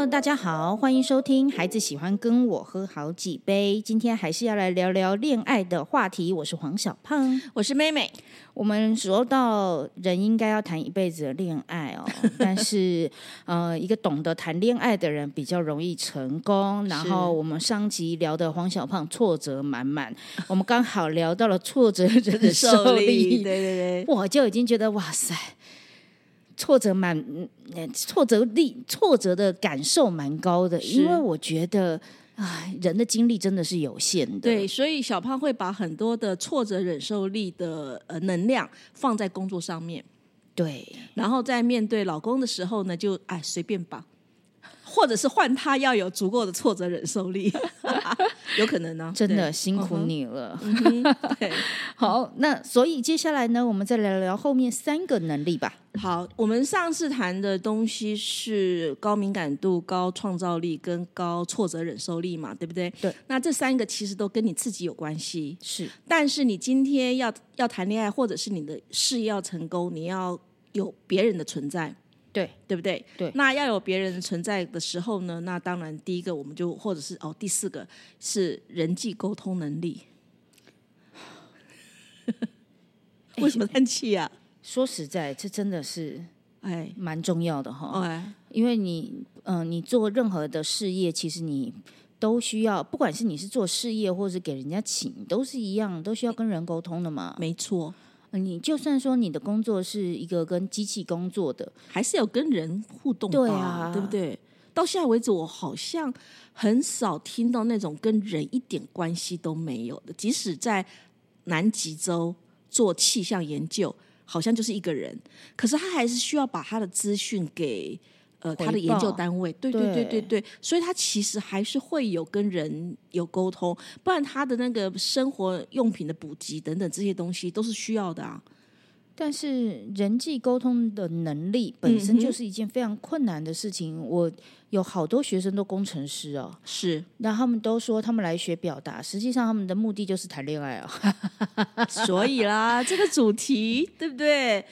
Hello，大家好，欢迎收听《孩子喜欢跟我喝好几杯》。今天还是要来聊聊恋爱的话题。我是黄小胖，我是妹妹。我们说到人应该要谈一辈子的恋爱哦，但是呃，一个懂得谈恋爱的人比较容易成功。然后我们上集聊的黄小胖挫折满满，我们刚好聊到了挫折者的 受力，对对对，我就已经觉得哇塞。挫折蛮，挫折力，挫折的感受蛮高的，因为我觉得，唉，人的精力真的是有限的。对，所以小胖会把很多的挫折忍受力的呃能量放在工作上面。对，然后在面对老公的时候呢，就哎随便吧。或者是换他要有足够的挫折忍受力，有可能呢。真的辛苦你了。对，好，那所以接下来呢，我们再聊聊后面三个能力吧。好，我们上次谈的东西是高敏感度、高创造力跟高挫折忍受力嘛，对不对？对。那这三个其实都跟你自己有关系。是。但是你今天要要谈恋爱，或者是你的事业要成功，你要有别人的存在。对，对不对？对，那要有别人存在的时候呢？那当然，第一个我们就或者是哦，第四个是人际沟通能力。为什么叹气呀？说实在，这真的是哎，蛮重要的哈。哎，因为你嗯，你做任何的事业，其实你都需要，不管是你是做事业，或者是给人家请，都是一样，都需要跟人沟通的嘛。没错。你就算说你的工作是一个跟机器工作的，还是有跟人互动对啊，对不对？到现在为止，我好像很少听到那种跟人一点关系都没有的。即使在南极洲做气象研究，好像就是一个人，可是他还是需要把他的资讯给。呃，他的研究单位，对对对对对，所以他其实还是会有跟人有沟通，不然他的那个生活用品的补给等等这些东西都是需要的啊。但是人际沟通的能力本身就是一件非常困难的事情。我有好多学生都工程师哦，是，那他们都说他们来学表达，实际上他们的目的就是谈恋爱哦。所以啦，这个主题对不对？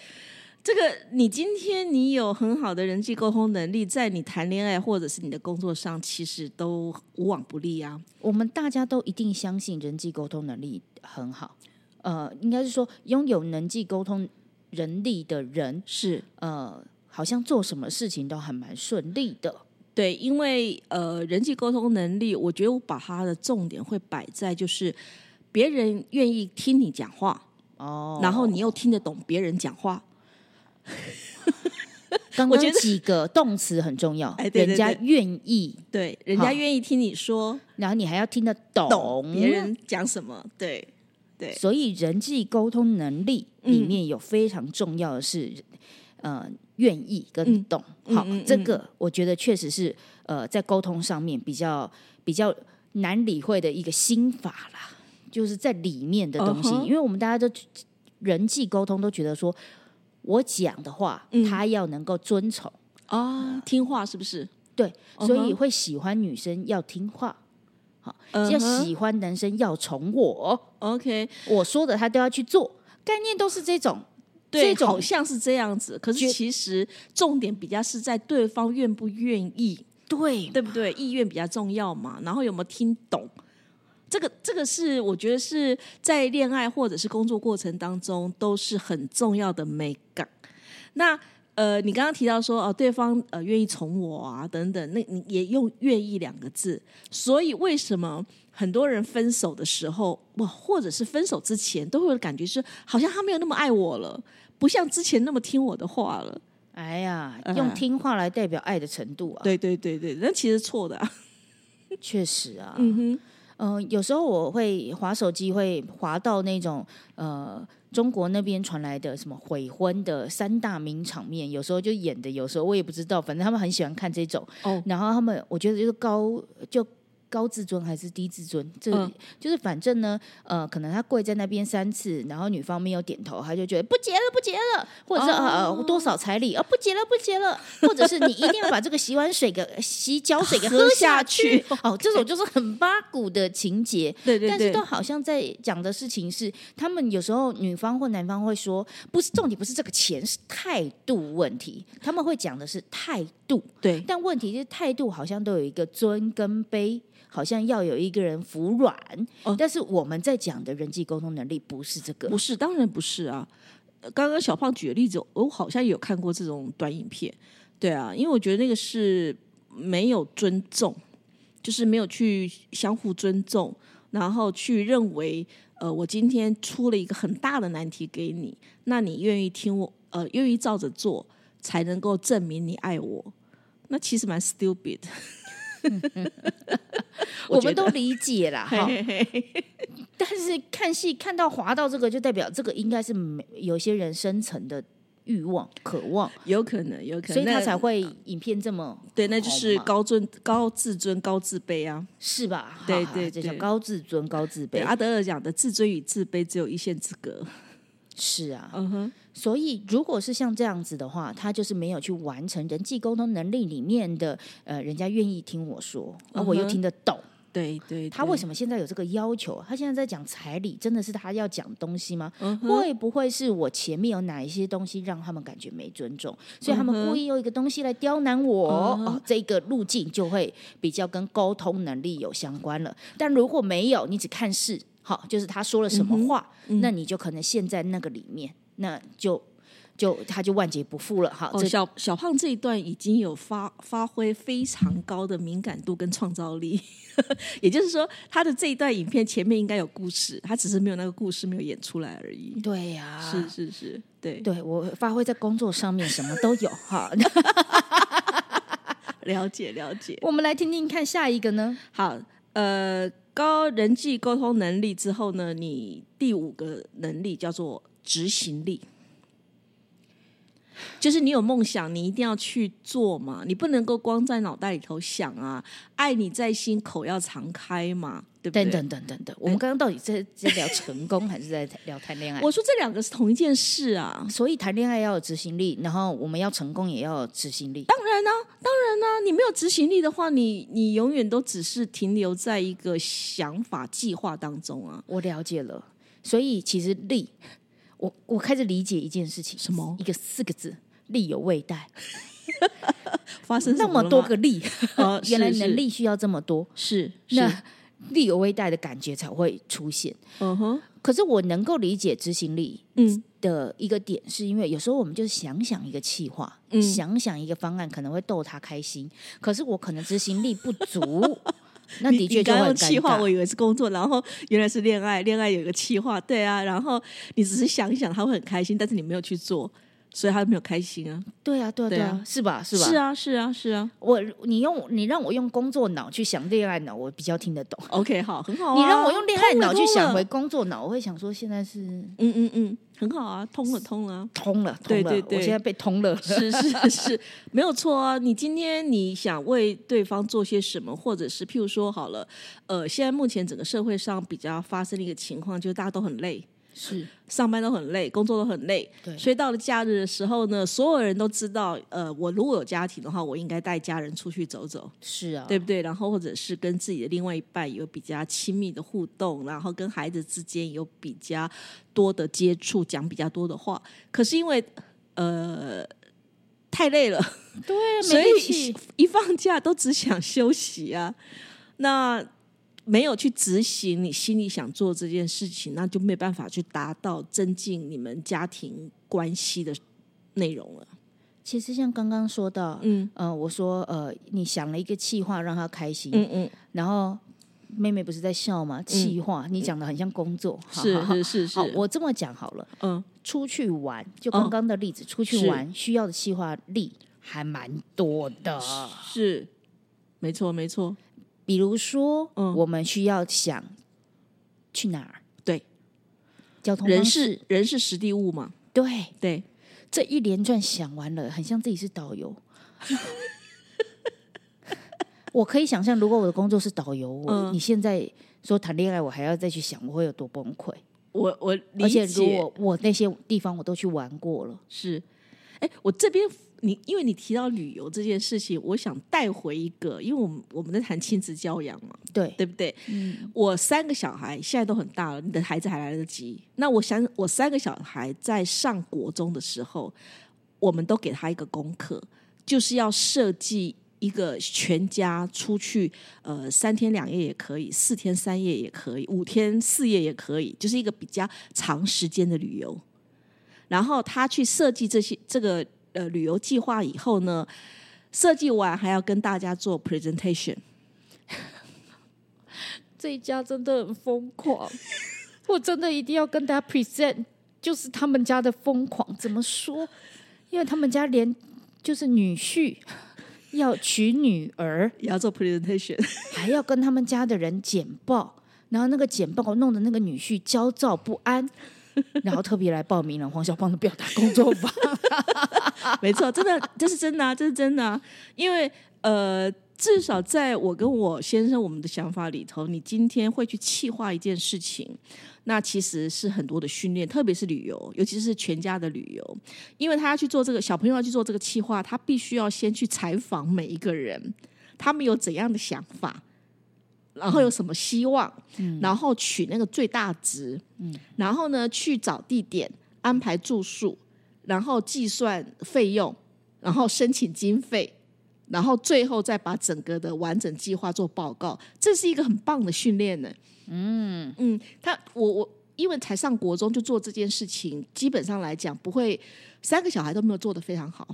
这个，你今天你有很好的人际沟通能力，在你谈恋爱或者是你的工作上，其实都无往不利啊。我们大家都一定相信人际沟通能力很好，呃，应该是说拥有人际沟通能力的人是呃，好像做什么事情都还蛮顺利的。对，因为呃，人际沟通能力，我觉得我把它的重点会摆在就是别人愿意听你讲话哦，然后你又听得懂别人讲话。我觉得几个动词很重要，人家愿意，对，人家愿意听你说，然后你还要听得懂。别人讲什么，对对。所以人际沟通能力里面有非常重要的是，呃，愿意跟懂。好，这个我觉得确实是呃，在沟通上面比较比较难理会的一个心法啦，就是在里面的东西，因为我们大家都人际沟通都觉得说。我讲的话，他要能够遵从啊，听话是不是？对，所以会喜欢女生要听话，好，要喜欢男生要宠我。OK，我说的他都要去做，概念都是这种，这种好像是这样子。可是其实重点比较是在对方愿不愿意，对对不对？意愿比较重要嘛。然后有没有听懂？这个这个是我觉得是在恋爱或者是工作过程当中都是很重要的美感。那呃，你刚刚提到说哦，对方呃愿意宠我啊等等，那你也用“愿意”两个字。所以为什么很多人分手的时候，哇，或者是分手之前，都会有感觉是好像他没有那么爱我了，不像之前那么听我的话了。哎呀，用听话来代表爱的程度啊？对对对对，那其实错的，确实啊。嗯哼。嗯，有时候我会划手机，会划到那种呃中国那边传来的什么悔婚的三大名场面，有时候就演的，有时候我也不知道，反正他们很喜欢看这种。哦，然后他们我觉得就是高就。高自尊还是低自尊？这就是反正呢，呃，可能他跪在那边三次，然后女方没有点头，他就觉得不结了，不结了，或者是呃多少彩礼啊，不结了，不结了，或者是你一定要把这个洗碗水给洗脚水给喝下去。哦，这种就是很八股的情节。对对对。但是都好像在讲的事情是，他们有时候女方或男方会说，不是重点，不是这个钱，是态度问题。他们会讲的是态度。对，但问题是态度好像都有一个尊跟卑，好像要有一个人服软。哦但是我们在讲的人际沟通能力不是这个不，是，当然不是啊。呃刚刚小胖举的例子，我好像有看过这种短影片。对啊，因为我觉得那个是没有尊重，就是没有去相互尊重，然后去认为，呃，我今天出了一个很大的难题给你，那你愿意听我，呃，愿意照着做，才能够证明你爱我。那其实蛮 stupid 的。我觉得们都理解啦。哈，但是看戏看到滑到这个，就代表这个应该是没有些人深层的欲望、渴望，有可能，有可能，所以他那才会影片这么对，那就是高尊、高自尊、高自卑啊。是吧？对哈对对这叫高自尊、高自，卑。阿德勒讲的自尊与自卑只有一线之隔。是啊，嗯哼，所以如果是像这样子的话，他就是没有去完成人际沟通能力里面的，呃，人家愿意听我说，而我又听得懂。对对，他为？什么现在有这个要求？他现在在讲彩礼，真的是他要讲东西吗？嗯，会不会是我前面有哪一些东西让他们感觉没尊重，所以他们故意用一个东西来刁难我？嗯哦，这个路径就会比较跟沟通能力有相关了。但如果没有，你只看事，好，就是他说了什么话，嗯那你就可能陷在那个里面，那就就他就万劫不复了。哈，哦，小小胖这一段已经有发发挥非常高的敏感度跟创造力，也就是说，他的这一段影片前面应该有故事，他只是没有那个故事没有演出来而已。对呀、是是是，对，对我发挥在工作上面什么都有哈。了解了解。我们来听听看下一个呢？好，呃，高人际沟通能力之后呢，你第五个能力叫做执行力。就是你有梦想，你一定要去做嘛，你不能够光在脑袋里头想啊，爱你在心，口要常开嘛，对不对？等等等等等，我们刚刚到底在在聊成功还是在聊谈恋爱？我说这两个是同一件事啊，所以谈恋爱要有执行力，然后我们要成功也要有执行力。当然呢、当然呢、你没有执行力的话，你你永远都只是停留在一个想法计划当中啊。我了解了，所以其实力，我我开始理解一件事情，什么？一个四个字，力有未逮，发生什那么多个力，哦 原来能力需要这么多，是是，那力有未逮的感觉才会出现。嗯哼，可是我能够理解执行力嗯的一个点，是因为有时候我们就是想想一个企划，嗯。想想一个方案，可能会逗他开心，可是我可能执行力不足，那的确就会很尴用气话，我。以为是工作，然后原来是恋爱，恋爱有一个气话，对啊，然后你只是想一想，他会很开心，但是你没有去做，所以他没有开心啊。对啊，对啊，对啊对啊，是吧？是吧？是啊，是啊，是啊。我你用你让我用工作脑去想恋爱脑，我比较听得懂。OK，好，很好、啊。你让我用恋爱脑去想回，工作脑，我会想说现在是嗯嗯嗯，很好啊，通了，通了啊。通了，通了，对对对我现在被通了。是是是，没有错啊！你今天你想为对方做些什么，或者是譬如说好了，呃，现在目前整个社会上比较发生的一个情况，就是大家都很累，是上班都很累，工作都很累，对所以到了假日的时候呢，所有人都知道，呃，我如果有家庭的话，我应该带家人出去走走，是啊，对不对？然后或者是跟自己的另外一半有比较亲密的互动，然后跟孩子之间有比较多的接触，讲比较多的话。可是因为呃太累了，对，所以气。一放假都只想休息啊。那没有去执行你心里想做这件事情，那就没办法去达到增进你们家庭关系的内容了。其实像刚刚说到，嗯。呃，我说呃，你想了一个气话让他开心，嗯嗯，然后妹妹不是在笑吗？气话，你讲的很像工作，好是是是是。好，，我这么讲好了，嗯。出去玩，就刚刚的例子，出去玩需要的气话力还蛮多的。是，没错没错，比如说，嗯。我们需要想去哪儿，对，交通人是人是实地物嘛，对，对，这一连串想完了，很像自己是导游。我可以想象，如果我的工作是导游，我、嗯。你现在说谈恋爱，我还要再去想，我会有多崩溃。我我理而且如解果我那些地方我都去玩过了，是，哎，我这边你因为你提到旅游这件事情，我想带回一个，因为我们我们在谈亲子教养嘛，对，对不对？嗯，我三个小孩现在都很大了，你的孩子还来得及。那我想，我三个小孩在上国中的时候，我们都给他一个功课，就是要设计一个全家出去，呃，三天两夜也可以，四天三夜也可以，五天四夜也可以，就是一个比较长时间的旅游。然后他去设计这些这个呃旅游计划以后呢，设计完还要跟大家做 presentation。这一家真的很疯狂，我真的一定要跟大家 present，就是他们家的疯狂怎么说？因为他们家连就是女婿要娶女儿，也要做 presentation，还要跟他们家的人简报，然后那个简报弄得那个女婿焦躁不安，然后特别来报名了黄小芳的表达工作坊。没错，真的这是真的啊，这是真的啊，因为呃。至少在我跟我先生我们的想法里头，你今天会去气化一件事情，那其实是很多的训练，特别是旅游，尤其是全家的旅游，因为他要去做这个小朋友要去做这个气化，他必须要先去采访每一个人，他们有怎样的想法，然后有什么希望，然后取那个最大值，嗯，然后呢去找地点，安排住宿，然后计算费用，然后申请经费。然后最后再把整个的完整计划做报告，这是一个很棒的训练呢。嗯嗯，他我我因为才上国中就做这件事情，基本上来讲不会三个小孩都没有做的非常好，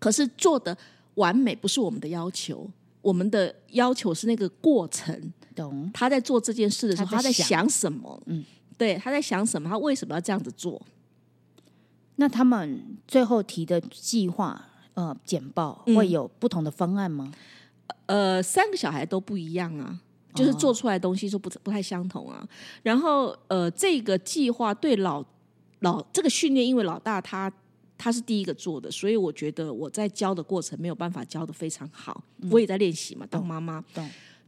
可是做的完美不是我们的要求，我们的要求是那个过程。懂？他在做这件事的时候，他在想什么？嗯，对，他在想什么？他为什么要这样子做？那他们最后提的计划？呃，简报会有不同的方案吗？呃，三个小孩都不一样啊，就是做出来东西就不不太相同啊。然后呃，这个计划对老老这个训练，因为老大他他是第一个做的，所以我觉得我在教的过程没有办法教的非常好。我也在练习嘛，当妈妈。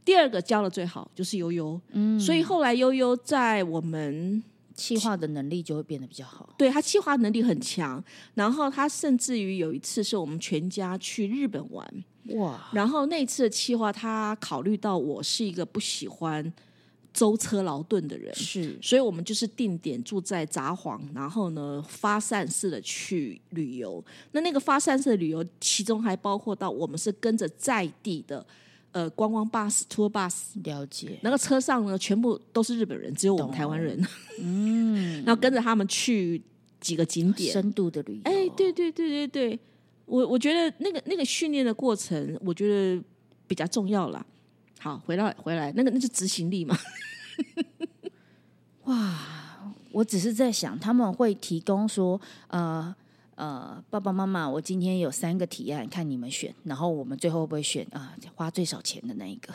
第二个教的最好就是悠悠，嗯，所以后来悠悠在我们。气化的能力就会变得比较好。对他气化能力很强，然后他甚至于有一次是我们全家去日本玩哇，然后那次的气化他考虑到我是一个不喜欢舟车劳顿的人，是，所以我们就是定点住在札幌，然后呢发散式的去旅游。那那个发散式的旅游，其中还包括到我们是跟着在地的。呃，观光巴士、tour bus，了解。那个车上呢，全部都是日本人，只有我们台湾人。嗯，然后跟着他们去几个景点，深度的旅游。哎，对对对对对，我我觉得那个那个训练的过程，我觉得比较重要了。好，回到回来，那个那是执行力嘛。哇，我只是在想，他们会提供说，呃。呃，爸爸妈妈，我今天有三个提案，看你们选，然后我们最后会不会选啊？花最少钱的那一个？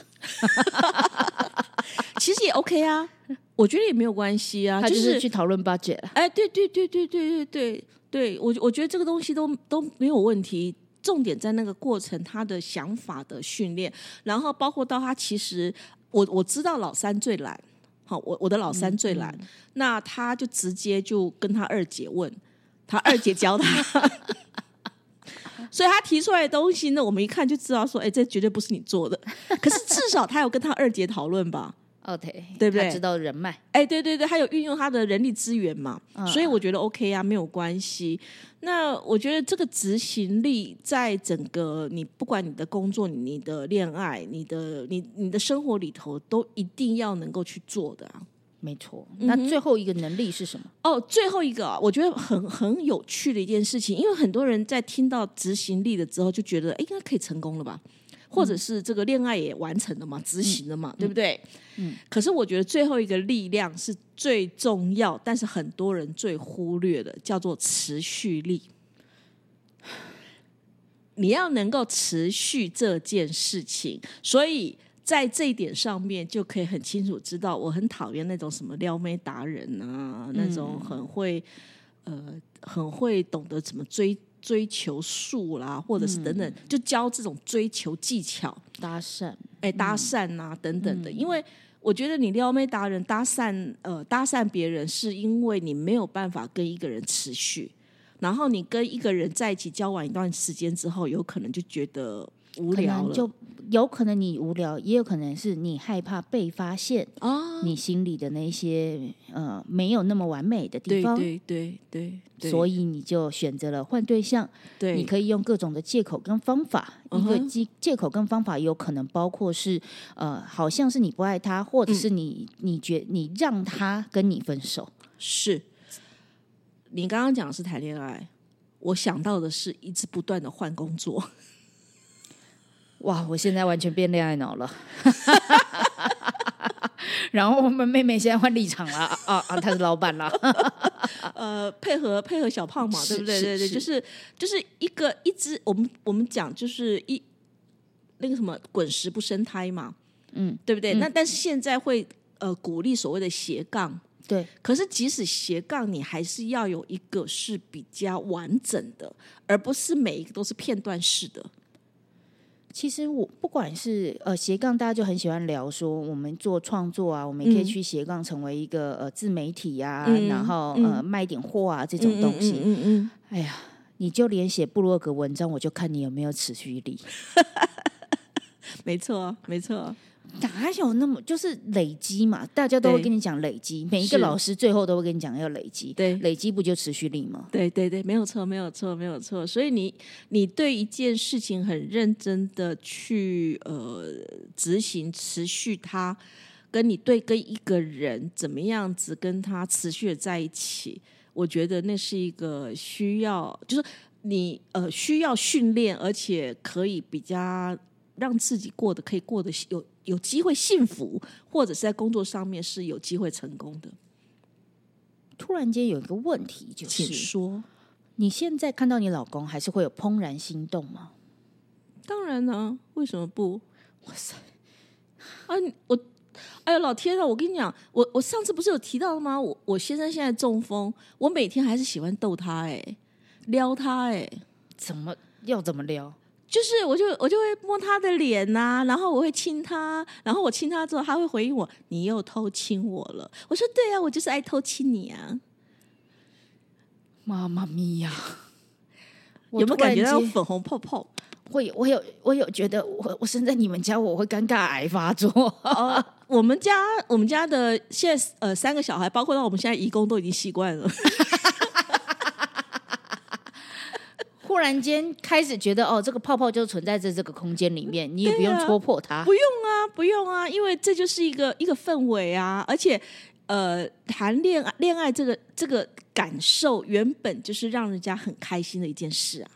其实也 OK 啊，我觉得也没有关系啊，就是去讨论 budget。哎，对对对对对对对对，我我觉得这个东西都都没有问题，重点在那个过程，他的想法的训练，然后包括到他其实，我我知道老三最懒，好，我我的老三最懒，那他就直接就跟他二姐问。他二姐教他，所以他提出来的东西呢，我们一看就知道说，哎，这绝对不是你做的。可是至少他有跟他二姐讨论吧？OK，对不对？知道人脉，哎，对对对，他有运用他的人力资源嘛？所以我觉得 OK 啊，没有关系。那我觉得这个执行力在整个你不管你的工作、你的恋爱、你的你你的生活里头，都一定要能够去做的啊。没错，那最后一个能力是什么？哦，最后一个我觉得很很有趣的一件事情，因为很多人在听到执行力了之后，就觉得哎，应该可以成功了吧？或者是这个恋爱也完成了嘛，执行了嘛，对不对？嗯。可是我觉得最后一个力量是最重要，但是很多人最忽略的，叫做持续力。你要能够持续这件事情，所以。在这一点上面，就可以很清楚知道，我很讨厌那种什么撩妹达人啊，那种很会呃很会懂得怎么追追求术啦，或者是等等，就教这种追求技巧。搭讪，哎搭讪啊等等的。因为我觉得你撩妹达人搭讪呃搭讪别人，是因为你没有办法跟一个人持续，然后你跟一个人在一起交往一段时间之后，有可能就觉得无聊了。有可能你无聊，也有可能是你害怕被发现哦，你心里的那些呃没有那么完美的地方，对对对对，所以你就选择了换对象。对你可以用各种的借口跟方法，一个借借口跟方法有可能包括是呃，好像是你不爱他，或者是你、你觉你让他跟你分手。是。你刚刚讲的是谈恋爱，我想到的是一直不断的换工作。哇，我现在完全变恋爱脑了。然后我们妹妹现在换立场了啊啊，她是老板了。呃，配合配合小胖嘛，是对不对？是对对，就是就是一个一只，我们我们讲就是一那个什么滚石不生胎嘛，嗯，对不对？那但是现在会呃鼓励所谓的斜杠，对，可是即使斜杠，你还是要有一个是比较完整的，而不是每一个都是片段式的。其实我不管是呃斜杠，大家就很喜欢聊说，我们做创作啊，我们也可以嗯去斜杠成为一个呃自媒体啊，嗯然后嗯呃卖点货啊这种东西。嗯嗯哎呀，你就连写部落格文章，我就看你有没有持续力。没错，没错，哪有那么就是累积嘛？大家都会跟你讲累积，每一个老师最后都会跟你讲要累积。对累积不就持续力吗？对对对，没有错，没有错，没有错。所以你你对一件事情很认真的去呃执行，持续它，跟你对跟一个人怎么样子跟他持续的在一起，我觉得那是一个需要，就是你呃需要训练，而且可以比较让自己过得可以过得有有机会幸福，或者是在工作上面是有机会成功的。突然间有一个问题，就请是说。你现在看到你老公，还是会有怦然心动吗？当然呢，为什么不？哇塞！啊，我，哎呦，老天啊！我跟你讲，我我上次不是有提到了吗？我我先生现在中风，我每天还是喜欢逗他、哎，撩他、哎，怎么要怎么撩？就是我就我就会摸他的脸呐、然后我会亲他，然后我亲他之后，他会回应我：“你又偷亲我了。”我说：“对啊，我就是爱偷亲你啊。妈妈咪呀！”我有没有感觉到间粉红泡泡？会，我有，我有觉得我我生在你们家，我会尴尬癌发作。哦，我们家我们家的现在呃三个小孩，包括到我们现在义工都已经习惯了。忽然间开始觉得，哦，这个泡泡就存在在这个空间里面，你也不用戳破它。不用啊，不用啊，因为这就是一个一个氛围啊，而且呃，谈恋爱恋爱这个这个感受原本就是让人家很开心的一件事啊。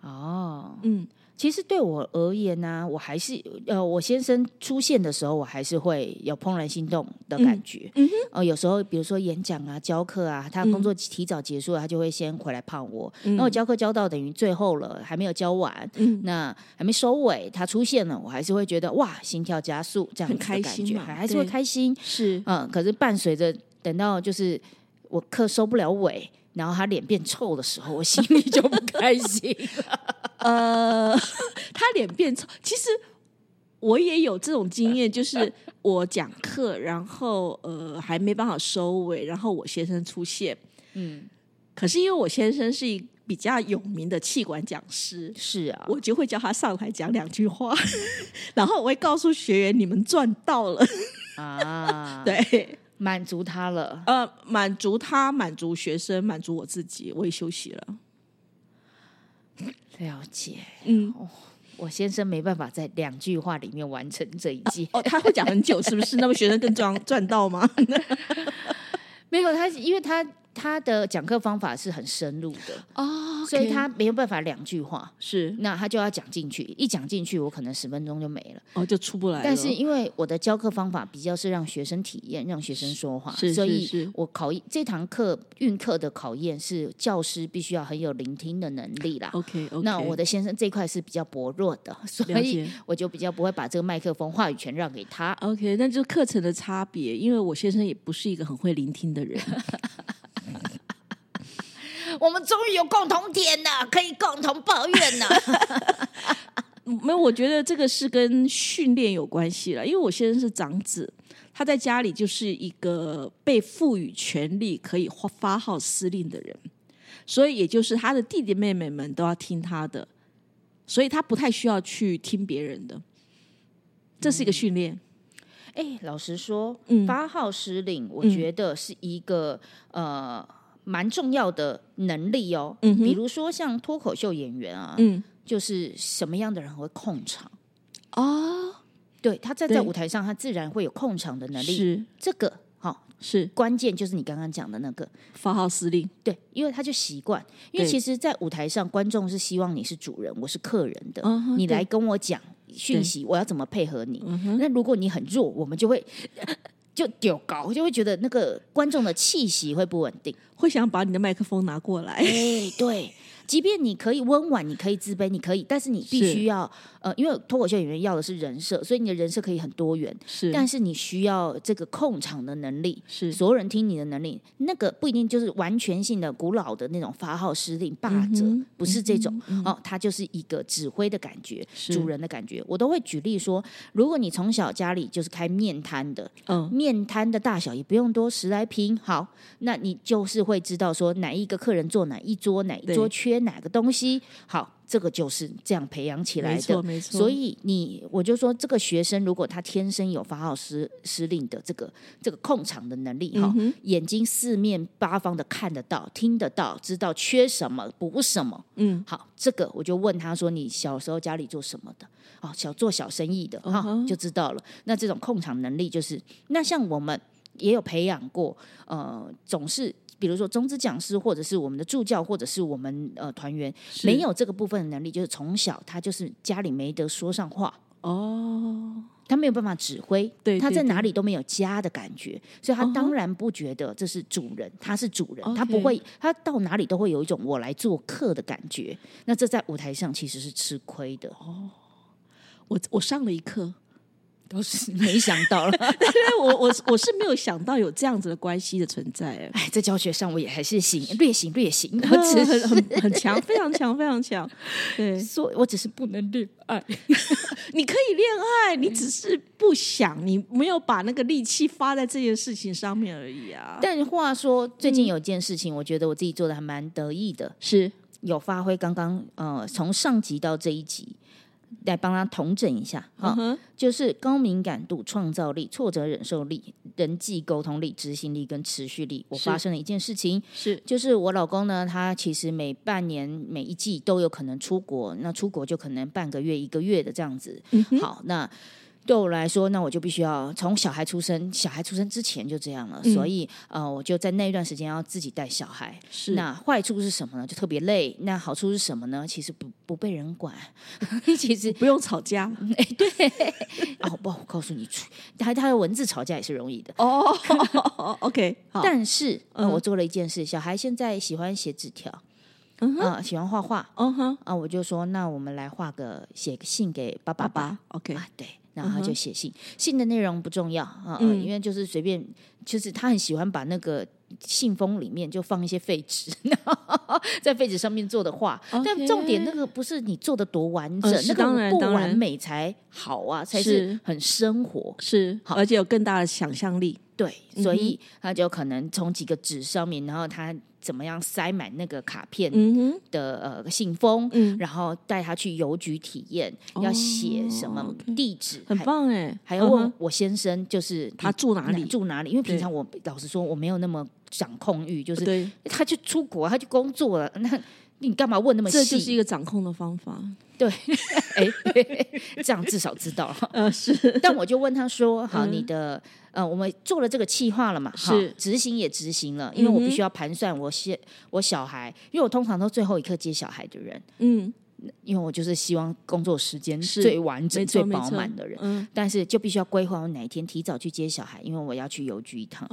哦，嗯，其实对我而言呢、我还是呃，我先生出现的时候，我还是会有怦然心动的感觉。嗯哼呃，有时候比如说演讲啊、教课啊，他工作提早结束了，他就会先回来泡我。嗯那我教课教到等于最后了，还没有教完，嗯那还没收尾，他出现了，我还是会觉得哇，心跳加速，这样很子的感觉，开心嘛还还是会对开心。是嗯，可是伴随着等到就是我课收不了尾，然后他脸变臭的时候，我心里就不开心。呃，他脸变臭，其实。我也有这种经验，就是我讲课，然后呃还没办法收尾，然后我先生出现，嗯，可是因为我先生是一比较有名的气管讲师，是啊，我就会叫他上台讲两句话，然后我会告诉学员你们赚到了，啊，，对，满足他了。呃，满足他，满足学生，满足我自己，我也休息了。了解，嗯，我先生没办法在两句话里面完成这一季。哦，他会讲很久，是不是？那么学生更赚赚到吗？没有他，因为他他的讲课方法是很深入的，哦所以他没有办法两句话，是那他就要讲进去，一讲进去，我可能十分钟就没了。哦，就出不来了。但是因为我的教课方法比较是让学生体验，让学生说话，是所以我考这堂课运课的考验是教师必须要很有聆听的能力啦。OK 那我的先生这一块是比较薄弱的，所以我就比较不会把这个麦克风话语权让给他。OK，那就是课程的差别，因为我先生也不是一个很会聆听的人。我们终于有共同点了，可以共同抱怨了。没有，我觉得这个是跟训练有关系了。因为我先生是长子，他在家里就是一个被赋予权力可以发发号施令的人，所以也就是他的弟弟妹妹们都要听他的。所以他不太需要去听别人的，这是一个训练。哎，老实说，发号施令，我觉得是一个呃蛮重要的能力哦。嗯，比如说像脱口秀演员啊，嗯，就是什么样的人会控场啊？对，他站在舞台上，他自然会有控场的能力。是这个，好是关键，就是你刚刚讲的那个发号施令。对，因为他就习惯，因为其实，在舞台上，观众是希望你是主人，我是客人的，你来跟我讲。讯息，我要怎么配合你？那如果你很弱，我们就会就丢高，就会觉得那个观众的气息会不稳定，会想把你的麦克风拿过来。哎，对。即便你可以温婉，你可以自卑，你可以，但是你必须要呃，因为脱口秀演员要的是人设，所以你的人设可以很多元。是，但是你需要这个控场的能力，是所有人听你的能力。那个不一定就是完全性的古老的那种发号施令、霸者，不是这种哦，他就是一个指挥的感觉，主人的感觉。我都会举例说，如果你从小家里就是开面摊的，嗯，面摊的大小也不用多，十来平，好，那你就是会知道说哪一个客人坐哪一桌，哪一桌缺。哪个东西好？这个就是这样培养起来的，没错没错。所以你我就说，这个学生如果他天生有发号施施令的这个这个控场的能力哈，眼睛四面八方的看得到、听得到，知道缺什么补什么。嗯，好，这个我就问他说：“你小时候家里做什么的？哦，小做小生意的哈，就知道了。那这种控场能力，就是那像我们也有培养过，呃，总是。比如说中资讲师，或者是我们的助教，或者是我们呃团员，没有这个部分的能力，就是从小他就是家里没得说上话。哦，他没有办法指挥，对，他在哪里都没有家的感觉，所以他当然不觉得这是主人，他是主人，他不会，他到哪里都会有一种我来做客的感觉，那这在舞台上其实是吃亏的。哦。我我上了一课。都是没想到了，我我我是没有想到有这样子的关系的存在。哎，在教学上我也还是行，略行略行，我只是很很强，非常强，非常强。对，所以我只是不能恋爱。你可以恋爱，你只是不想，你没有把那个力气发在这件事情上面而已啊。但话说，最近有件事情，我觉得我自己做的还蛮得意的，是有发挥。刚刚呃，从上集到这一集。来帮他统整一下，哈，就是高敏感度、创造力、挫折忍受力、人际沟通力、执行力跟持续力。我发生了一件事情，是就是我老公呢，他其实每半年、每一季都有可能出国，那出国就可能半个月、一个月的这样子。好，那。对我来说，那我就必须要从小孩出生，小孩出生之前就这样了，所以呃，我就在那一段时间要自己带小孩。是那坏处是什么呢？就特别累。那好处是什么呢？其实不不被人管，其实不用吵架。哎，对。哦不，我告诉你，他他的文字吵架也是容易的。哦，OK。但是我做了一件事，小孩现在喜欢写纸条，嗯喜欢画画。嗯哼，啊，我就说，那我们来画个写个信给爸爸吧。OK，对。然后他就写信，信的内容不重要啊，因为就是随便，就是他很喜欢把那个信封里面就放一些废纸，在废纸上面做的画。但重点那个不是你做的多完整，那个不完美才好啊，才是很生活，是，而且有更大的想象力。对，所以他就可能从几个纸上面，然后他。怎么样塞满那个卡片的呃信封，然后带他去邮局体验，要写什么地址，很棒哎！还要问我先生，就是他住哪里？住哪里？因为平常我老实说我没有那么掌控欲，就是他就出国，他就工作了，那你干嘛问那么细？这就是一个掌控的方法。对，哎，这样至少知道了。呃，是。但我就问他说：“好，你的呃，我们做了这个计划了嘛？是，执行也执行了，因为我必须要盘算我先我小孩，因为我通常都最后一刻接小孩的人。嗯。”因为我就是希望工作时间最完整、最饱满的人，但是就必须要规划我哪一天提早去接小孩，因为我要去邮局一趟。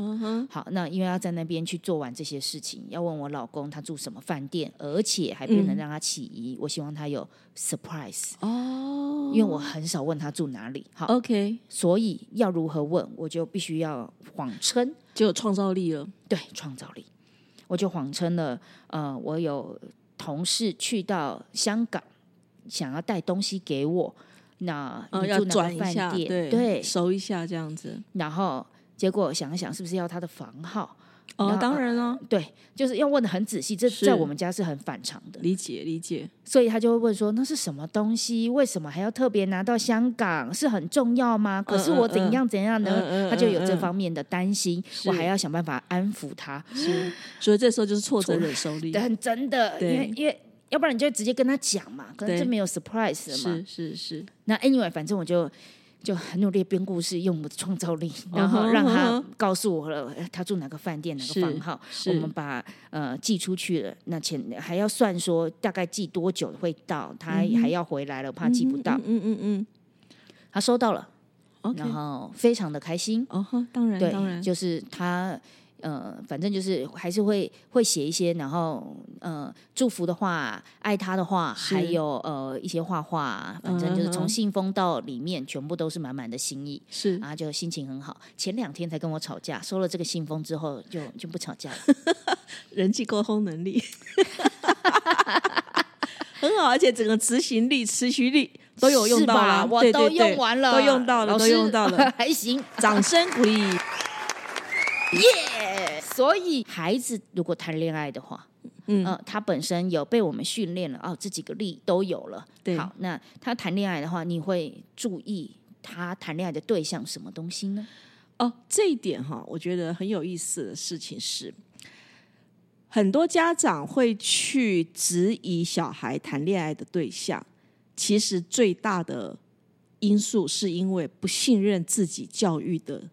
好，那因为要在那边去做完这些事情，要问我老公他住什么饭店，而且还不能让他起疑。我希望他有 surprise 哦，因为我很少问他住哪里。好，OK，所以要如何问，我就必须要谎称就有创造力了。对，创造力，我就谎称了。呃，我有。同事去到香港，想要带东西给我，那要转一下，对，熟一下这样子。然后结果想一想，是不是要他的房号？哦，当然了，对，就是要问的很仔细，这在我们家是很反常的。理解理解，所以他就会问说：“那是什么东西？为什么还要特别拿到香港？是很重要吗？可是我怎样怎样呢？”他就有这方面的担心，我还要想办法安抚他。是，所以这时候就是挫折忍受力，很真的，因为因为要不然你就直接跟他讲嘛，可能就没有 surprise 了嘛。是是是，那 anyway，反正我就。就很努力编故事，用我的创造力，然后让他告诉我了他住哪个饭店哪个房号，我们把呃寄出去了。那钱还要算说大概寄多久会到，他还要回来了，怕寄不到。嗯嗯嗯，他收到了，然后非常的开心。哦当然当然，就是他。呃，反正就是还是会会写一些，然后呃祝福的话，爱他的话，还有呃一些画画，反正就是从信封到里面全部都是满满的心意，是啊，就心情很好。前两天才跟我吵架，收了这个信封之后就就不吵架了，人际沟通能力 很好，而且整个执行力、持续力都有用到了，我都用完了，都用到了，都用到了，还行，掌声鼓励。耶！所以孩子如果谈恋爱的话，嗯，他本身有被我们训练了哦，这几个力都有了。对好，那他谈恋爱的话，你会注意他谈恋爱的对象什么东西呢？哦，这一点哈，我觉得很有意思的事情是，很多家长会去质疑小孩谈恋爱的对象，其实最大的因素是因为不信任自己教育的。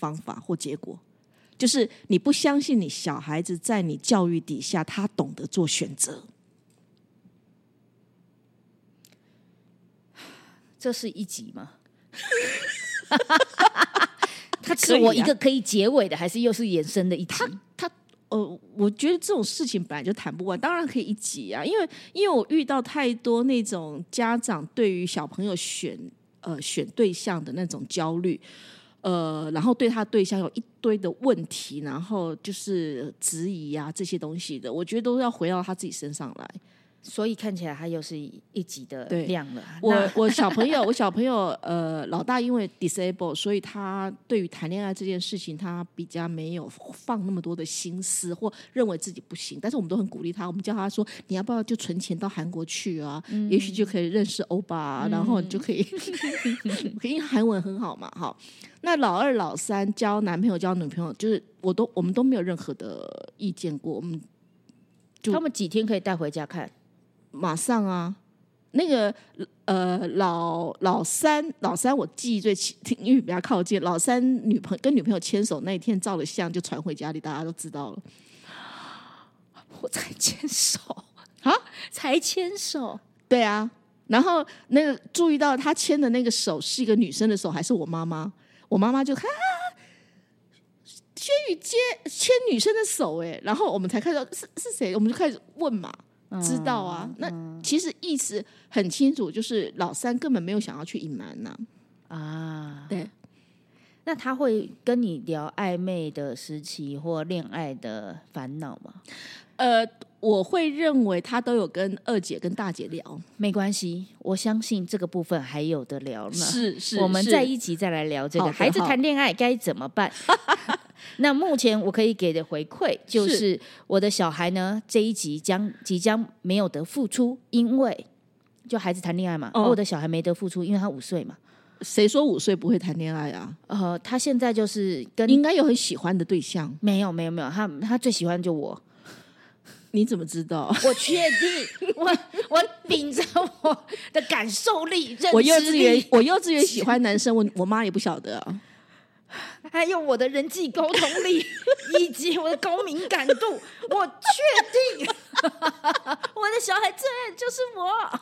方法或结果，就是你不相信你小孩子在你教育底下，他懂得做选择。这是一集吗？他是我一个可以结尾的，还是又是延伸的一集？他他呃，我觉得这种事情本来就谈不完，当然可以一集啊。因为因为我遇到太多那种家长对于小朋友选呃选对象的那种焦虑。呃，然后对他对象有一堆的问题，然后就是质疑啊这些东西的，我觉得都要回到他自己身上来。所以看起来他又是一级的量了。我我小朋友，我小朋友，呃，老大因为 disable，所以他对于谈恋爱这件事情，他比较没有放那么多的心思，或认为自己不行。但是我们都很鼓励他，我们叫他说：“你要不要就存钱到韩国去啊？嗯也许就可以认识欧巴，然后你就可以，因为韩文很好嘛。”哈，那老二、老三交男朋友、交女朋友，就是我都我们都没有任何的意见过。我们就他们几天可以带回家看。马上啊，那个呃老老三老三我记忆最清，因为比较靠近。老三女朋跟女朋友牵手那一天照了相，就传回家里，大家都知道了。我才牵手啊，才牵手，对啊。然后那个注意到他牵的那个手是一个女生的手，还是我妈妈？我妈妈就哈、啊轩宇接牵女生的手，哎，然后我们才看到是是谁，我们就开始问嘛。知道啊，那其实意思很清楚，就是老三根本没有想要去隐瞒呐。啊，对，那他会跟你聊暧昧的时期或恋爱的烦恼吗？呃，我会认为他都有跟二姐跟大姐聊，没关系，我相信这个部分还有的聊呢。是是，我们在一起再来聊这个孩子谈恋爱该怎么办。那目前我可以给的回馈就是，我的小孩呢这一集将即将没有得付出，因为就孩子谈恋爱嘛。我的小孩没得付出，因为他五岁嘛。谁说五岁不会谈恋爱啊？呃，他现在就是跟应该有很喜欢的对象。没有，没有，没有，他他最喜欢就我。你怎么知道？我确定，我我秉着我的感受力、我幼稚园，我幼稚园喜欢男生，我我妈也不晓得。还有我的人际沟通力，以及我的高敏感度，我确定，我的小孩最爱就是我。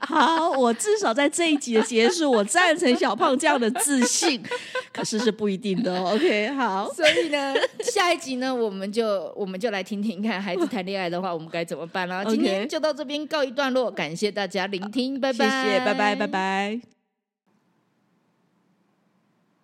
好，我至少在这一集的结束，我赞成小胖这样的自信，可是是不一定的。OK，好，所以呢，下一集呢，我们就我们就来听听看，孩子谈恋爱的话，我们该怎么办了。今天就到这边告一段落，感谢大家聆听，拜拜，谢谢，拜拜，拜拜。